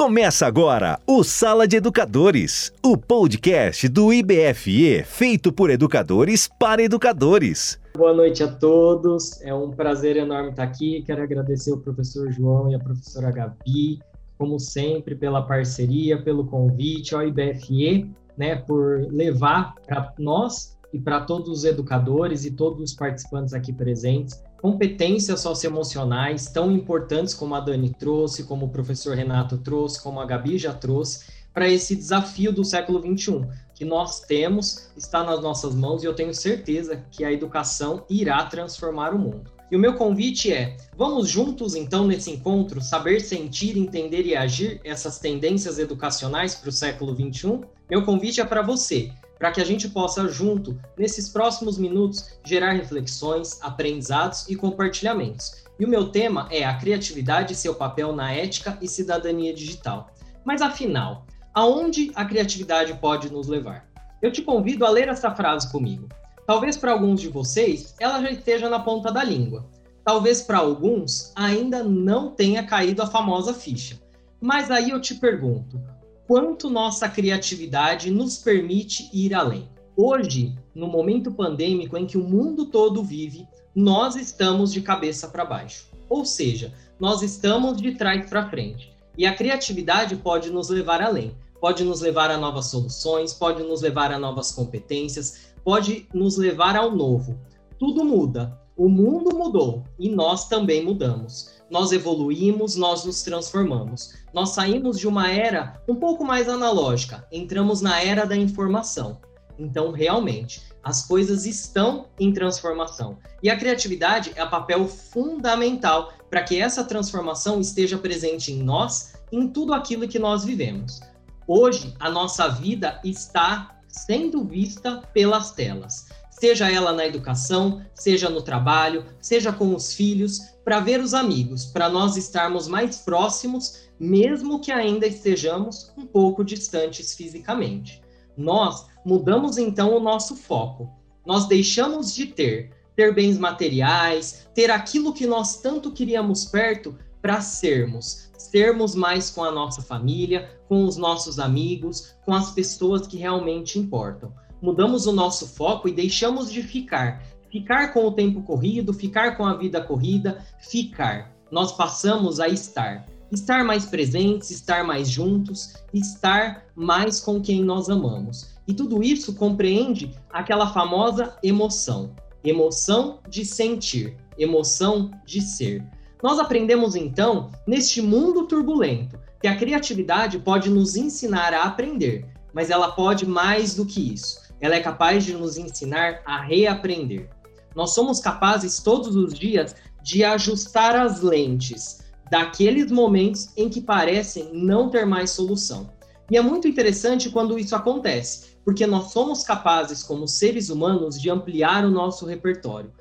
Começa agora o Sala de Educadores, o podcast do IBFE feito por educadores para educadores. Boa noite a todos, é um prazer enorme estar aqui. Quero agradecer o professor João e a professora Gabi, como sempre, pela parceria, pelo convite ao IBFE, né, por levar para nós e para todos os educadores e todos os participantes aqui presentes competências socioemocionais tão importantes como a Dani trouxe, como o professor Renato trouxe, como a Gabi já trouxe, para esse desafio do século XXI, que nós temos, está nas nossas mãos e eu tenho certeza que a educação irá transformar o mundo. E o meu convite é: vamos juntos, então, nesse encontro, saber sentir, entender e agir essas tendências educacionais para o século XXI? Meu convite é para você para que a gente possa, junto, nesses próximos minutos, gerar reflexões, aprendizados e compartilhamentos. E o meu tema é a criatividade e seu papel na ética e cidadania digital. Mas afinal, aonde a criatividade pode nos levar? Eu te convido a ler essa frase comigo. Talvez para alguns de vocês ela já esteja na ponta da língua. Talvez para alguns ainda não tenha caído a famosa ficha. Mas aí eu te pergunto: quanto nossa criatividade nos permite ir além. Hoje, no momento pandêmico em que o mundo todo vive, nós estamos de cabeça para baixo. Ou seja, nós estamos de trás para frente. E a criatividade pode nos levar além, pode nos levar a novas soluções, pode nos levar a novas competências, pode nos levar ao novo. Tudo muda. O mundo mudou e nós também mudamos nós evoluímos, nós nos transformamos. Nós saímos de uma era um pouco mais analógica, entramos na era da informação. Então, realmente, as coisas estão em transformação. E a criatividade é o papel fundamental para que essa transformação esteja presente em nós, em tudo aquilo que nós vivemos. Hoje, a nossa vida está sendo vista pelas telas seja ela na educação, seja no trabalho, seja com os filhos, para ver os amigos, para nós estarmos mais próximos, mesmo que ainda estejamos um pouco distantes fisicamente. Nós mudamos então o nosso foco. Nós deixamos de ter, ter bens materiais, ter aquilo que nós tanto queríamos perto para sermos, sermos mais com a nossa família, com os nossos amigos, com as pessoas que realmente importam mudamos o nosso foco e deixamos de ficar. Ficar com o tempo corrido, ficar com a vida corrida, ficar. Nós passamos a estar. Estar mais presentes, estar mais juntos, estar mais com quem nós amamos. E tudo isso compreende aquela famosa emoção. Emoção de sentir, emoção de ser. Nós aprendemos então, neste mundo turbulento, que a criatividade pode nos ensinar a aprender, mas ela pode mais do que isso ela é capaz de nos ensinar a reaprender. Nós somos capazes todos os dias de ajustar as lentes daqueles momentos em que parecem não ter mais solução. E é muito interessante quando isso acontece, porque nós somos capazes, como seres humanos, de ampliar o nosso repertório.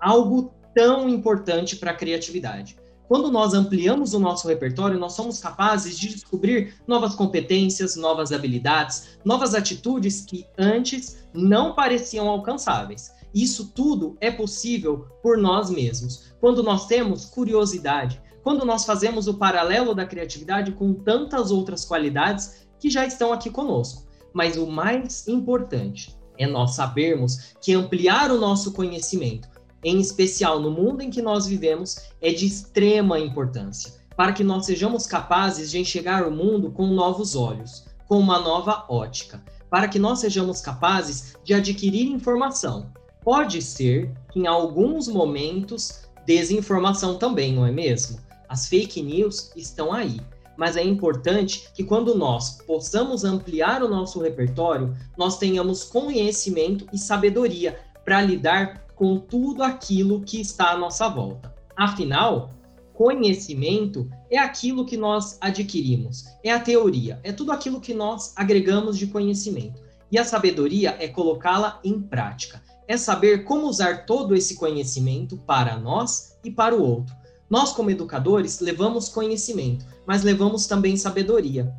Algo tão importante para a criatividade. Quando nós ampliamos o nosso repertório, nós somos capazes de descobrir novas competências, novas habilidades, novas atitudes que antes não pareciam alcançáveis. Isso tudo é possível por nós mesmos, quando nós temos curiosidade, quando nós fazemos o paralelo da criatividade com tantas outras qualidades que já estão aqui conosco. Mas o mais importante é nós sabermos que ampliar o nosso conhecimento, em especial no mundo em que nós vivemos, é de extrema importância, para que nós sejamos capazes de enxergar o mundo com novos olhos, com uma nova ótica, para que nós sejamos capazes de adquirir informação. Pode ser que em alguns momentos desinformação também, não é mesmo? As fake news estão aí, mas é importante que quando nós possamos ampliar o nosso repertório, nós tenhamos conhecimento e sabedoria para lidar com tudo aquilo que está à nossa volta. Afinal, conhecimento é aquilo que nós adquirimos, é a teoria, é tudo aquilo que nós agregamos de conhecimento. E a sabedoria é colocá-la em prática, é saber como usar todo esse conhecimento para nós e para o outro. Nós, como educadores, levamos conhecimento, mas levamos também sabedoria.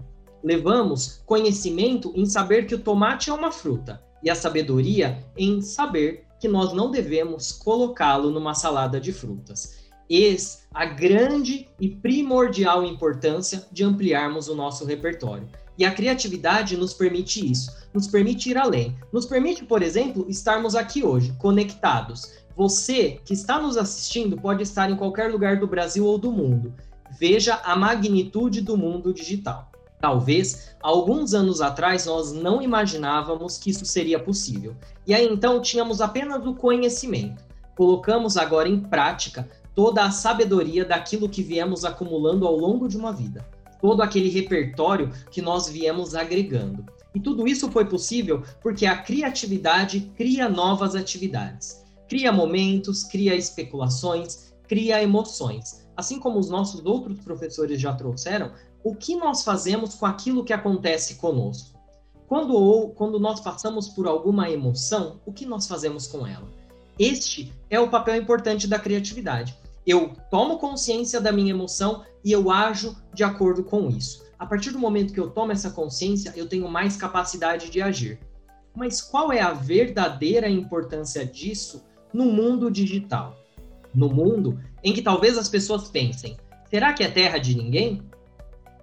Levamos conhecimento em saber que o tomate é uma fruta, e a sabedoria em saber que nós não devemos colocá-lo numa salada de frutas. eis a grande e primordial importância de ampliarmos o nosso repertório. E a criatividade nos permite isso, nos permite ir além. Nos permite, por exemplo, estarmos aqui hoje, conectados. Você que está nos assistindo pode estar em qualquer lugar do Brasil ou do mundo. Veja a magnitude do mundo digital. Talvez, alguns anos atrás, nós não imaginávamos que isso seria possível. E aí então tínhamos apenas o conhecimento. Colocamos agora em prática toda a sabedoria daquilo que viemos acumulando ao longo de uma vida todo aquele repertório que nós viemos agregando. E tudo isso foi possível porque a criatividade cria novas atividades, cria momentos, cria especulações, cria emoções. Assim como os nossos outros professores já trouxeram, o que nós fazemos com aquilo que acontece conosco? Quando ou quando nós passamos por alguma emoção, o que nós fazemos com ela? Este é o papel importante da criatividade eu tomo consciência da minha emoção e eu ajo de acordo com isso. A partir do momento que eu tomo essa consciência, eu tenho mais capacidade de agir. Mas qual é a verdadeira importância disso no mundo digital? No mundo em que talvez as pessoas pensem: será que é terra de ninguém?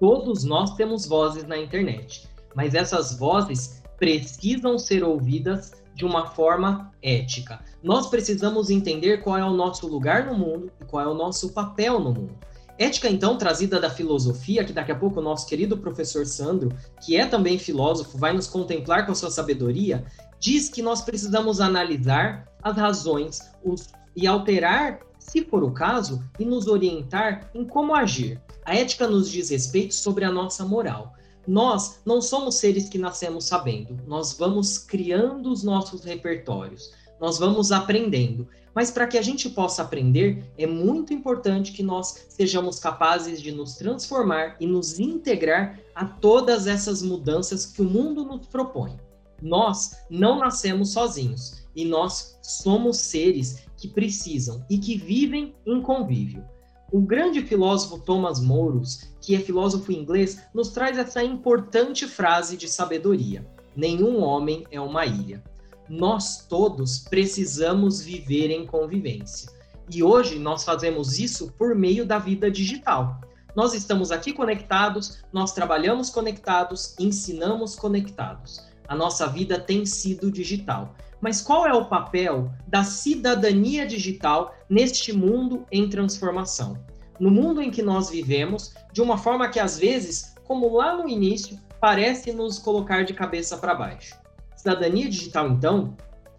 Todos nós temos vozes na internet, mas essas vozes precisam ser ouvidas de uma forma ética. Nós precisamos entender qual é o nosso lugar no mundo e qual é o nosso papel no mundo. Ética, então, trazida da filosofia, que daqui a pouco o nosso querido professor Sandro, que é também filósofo, vai nos contemplar com a sua sabedoria, diz que nós precisamos analisar as razões os, e alterar, se for o caso, e nos orientar em como agir. A ética nos diz respeito sobre a nossa moral. Nós não somos seres que nascemos sabendo, nós vamos criando os nossos repertórios, nós vamos aprendendo. Mas para que a gente possa aprender, é muito importante que nós sejamos capazes de nos transformar e nos integrar a todas essas mudanças que o mundo nos propõe. Nós não nascemos sozinhos e nós somos seres que precisam e que vivem em convívio. O grande filósofo Thomas Moros, que é filósofo inglês, nos traz essa importante frase de sabedoria: Nenhum homem é uma ilha. Nós todos precisamos viver em convivência. E hoje nós fazemos isso por meio da vida digital. Nós estamos aqui conectados, nós trabalhamos conectados, ensinamos conectados. A nossa vida tem sido digital. Mas qual é o papel da cidadania digital neste mundo em transformação? No mundo em que nós vivemos, de uma forma que às vezes, como lá no início, parece nos colocar de cabeça para baixo. Cidadania digital, então,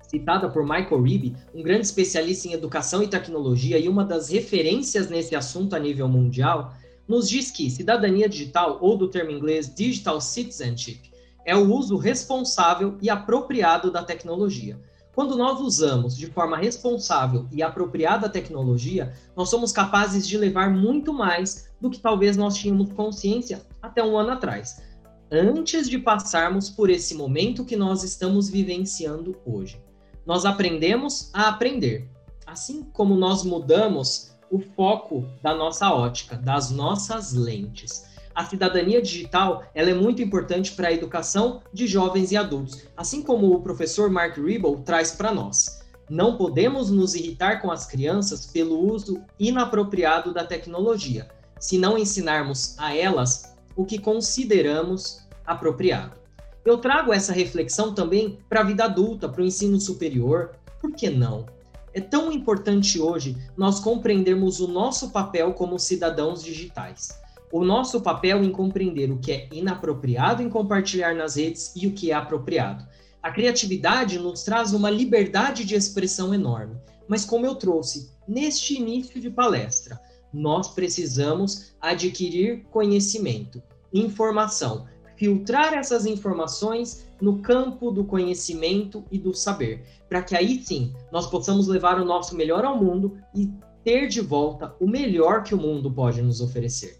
citada por Michael Ribby, um grande especialista em educação e tecnologia e uma das referências nesse assunto a nível mundial, nos diz que cidadania digital, ou do termo inglês digital citizenship, é o uso responsável e apropriado da tecnologia. Quando nós usamos de forma responsável e apropriada a tecnologia, nós somos capazes de levar muito mais do que talvez nós tínhamos consciência até um ano atrás, antes de passarmos por esse momento que nós estamos vivenciando hoje. Nós aprendemos a aprender, assim como nós mudamos o foco da nossa ótica, das nossas lentes a cidadania digital ela é muito importante para a educação de jovens e adultos, assim como o professor Mark Ribble traz para nós. Não podemos nos irritar com as crianças pelo uso inapropriado da tecnologia, se não ensinarmos a elas o que consideramos apropriado. Eu trago essa reflexão também para a vida adulta, para o ensino superior. Por que não? É tão importante hoje nós compreendermos o nosso papel como cidadãos digitais o nosso papel em compreender o que é inapropriado em compartilhar nas redes e o que é apropriado. A criatividade nos traz uma liberdade de expressão enorme, mas como eu trouxe neste início de palestra, nós precisamos adquirir conhecimento, informação, filtrar essas informações no campo do conhecimento e do saber, para que aí sim nós possamos levar o nosso melhor ao mundo e ter de volta o melhor que o mundo pode nos oferecer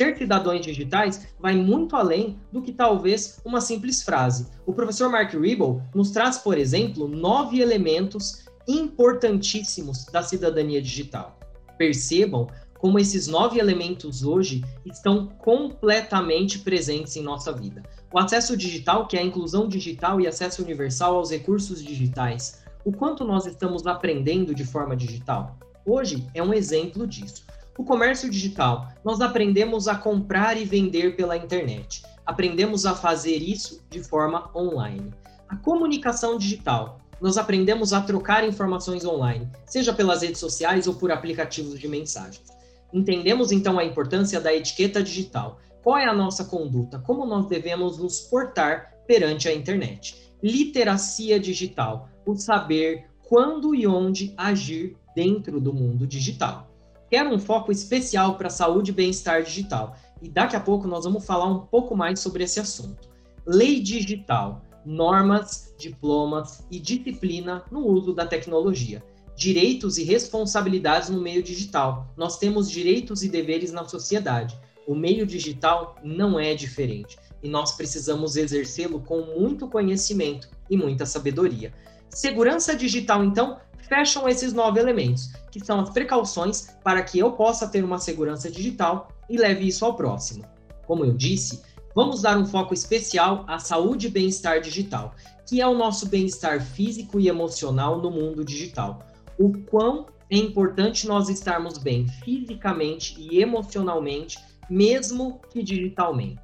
ser cidadãos digitais vai muito além do que talvez uma simples frase. O professor Mark Ribble nos traz, por exemplo, nove elementos importantíssimos da cidadania digital. Percebam como esses nove elementos hoje estão completamente presentes em nossa vida. O acesso digital, que é a inclusão digital e acesso universal aos recursos digitais. O quanto nós estamos aprendendo de forma digital? hoje é um exemplo disso. O comércio digital, nós aprendemos a comprar e vender pela internet. Aprendemos a fazer isso de forma online. A comunicação digital, nós aprendemos a trocar informações online, seja pelas redes sociais ou por aplicativos de mensagens. Entendemos então a importância da etiqueta digital. Qual é a nossa conduta? Como nós devemos nos portar perante a internet? Literacia digital, o saber quando e onde agir dentro do mundo digital. Quero um foco especial para saúde e bem-estar digital, e daqui a pouco nós vamos falar um pouco mais sobre esse assunto. Lei digital, normas, diplomas e disciplina no uso da tecnologia direitos e responsabilidades no meio digital. Nós temos direitos e deveres na sociedade. O meio digital não é diferente e nós precisamos exercê-lo com muito conhecimento e muita sabedoria. Segurança digital, então, fecham esses nove elementos, que são as precauções para que eu possa ter uma segurança digital e leve isso ao próximo. Como eu disse, vamos dar um foco especial à saúde e bem-estar digital, que é o nosso bem-estar físico e emocional no mundo digital o quão é importante nós estarmos bem fisicamente e emocionalmente, mesmo que digitalmente.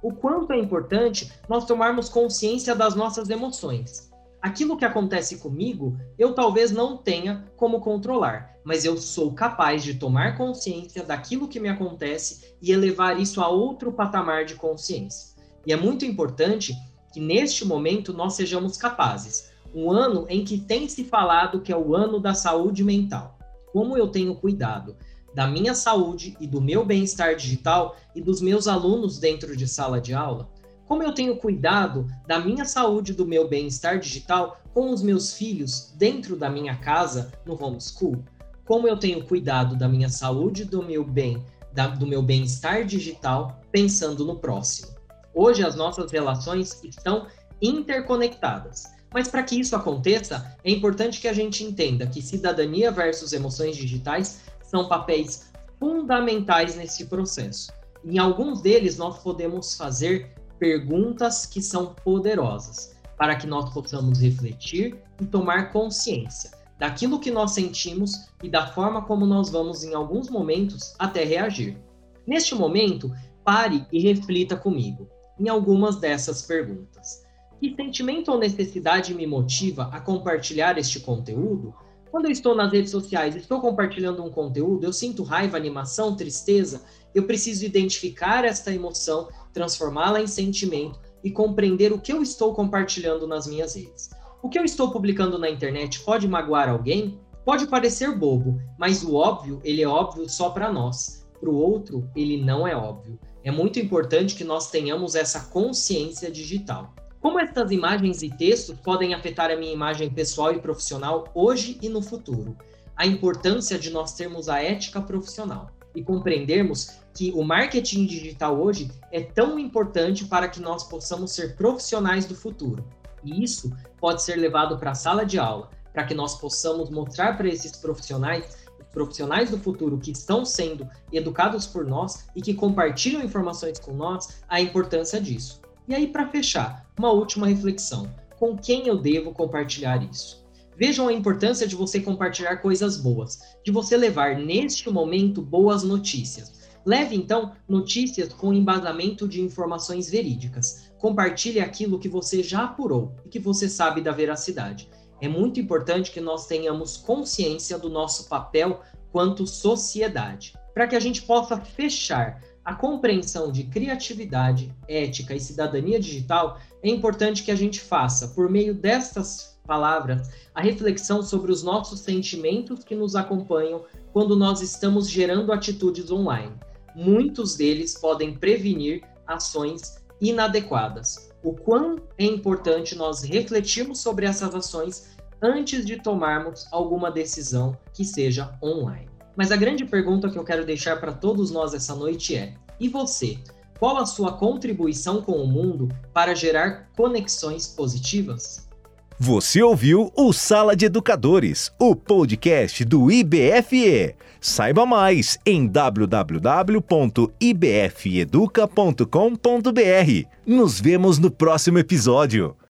O quanto é importante nós tomarmos consciência das nossas emoções. Aquilo que acontece comigo, eu talvez não tenha como controlar, mas eu sou capaz de tomar consciência daquilo que me acontece e elevar isso a outro patamar de consciência. E é muito importante que neste momento nós sejamos capazes um ano em que tem se falado que é o ano da saúde mental. Como eu tenho cuidado da minha saúde e do meu bem-estar digital e dos meus alunos dentro de sala de aula? Como eu tenho cuidado da minha saúde e do meu bem-estar digital com os meus filhos dentro da minha casa no homeschool? Como eu tenho cuidado da minha saúde e do meu bem, da, do meu bem-estar digital pensando no próximo? Hoje as nossas relações estão interconectadas. Mas para que isso aconteça, é importante que a gente entenda que cidadania versus emoções digitais são papéis fundamentais nesse processo. Em alguns deles, nós podemos fazer perguntas que são poderosas, para que nós possamos refletir e tomar consciência daquilo que nós sentimos e da forma como nós vamos, em alguns momentos, até reagir. Neste momento, pare e reflita comigo em algumas dessas perguntas. Que sentimento ou necessidade me motiva a compartilhar este conteúdo? Quando eu estou nas redes sociais, estou compartilhando um conteúdo, eu sinto raiva, animação, tristeza, eu preciso identificar esta emoção, transformá-la em sentimento e compreender o que eu estou compartilhando nas minhas redes. O que eu estou publicando na internet pode magoar alguém? Pode parecer bobo, mas o óbvio, ele é óbvio só para nós. Para o outro, ele não é óbvio. É muito importante que nós tenhamos essa consciência digital. Como estas imagens e textos podem afetar a minha imagem pessoal e profissional hoje e no futuro? A importância de nós termos a ética profissional e compreendermos que o marketing digital hoje é tão importante para que nós possamos ser profissionais do futuro. E isso pode ser levado para a sala de aula, para que nós possamos mostrar para esses profissionais profissionais do futuro que estão sendo educados por nós e que compartilham informações com nós, a importância disso. E aí, para fechar, uma última reflexão: com quem eu devo compartilhar isso? Vejam a importância de você compartilhar coisas boas, de você levar neste momento boas notícias. Leve então notícias com embasamento de informações verídicas. Compartilhe aquilo que você já apurou e que você sabe da veracidade. É muito importante que nós tenhamos consciência do nosso papel quanto sociedade, para que a gente possa fechar a compreensão de criatividade, ética e cidadania digital, é importante que a gente faça, por meio destas palavras, a reflexão sobre os nossos sentimentos que nos acompanham quando nós estamos gerando atitudes online. Muitos deles podem prevenir ações inadequadas. O quão é importante nós refletirmos sobre essas ações antes de tomarmos alguma decisão que seja online. Mas a grande pergunta que eu quero deixar para todos nós essa noite é: e você? Qual a sua contribuição com o mundo para gerar conexões positivas? Você ouviu o Sala de Educadores, o podcast do IBFE. Saiba mais em www.ibfeeduca.com.br. Nos vemos no próximo episódio.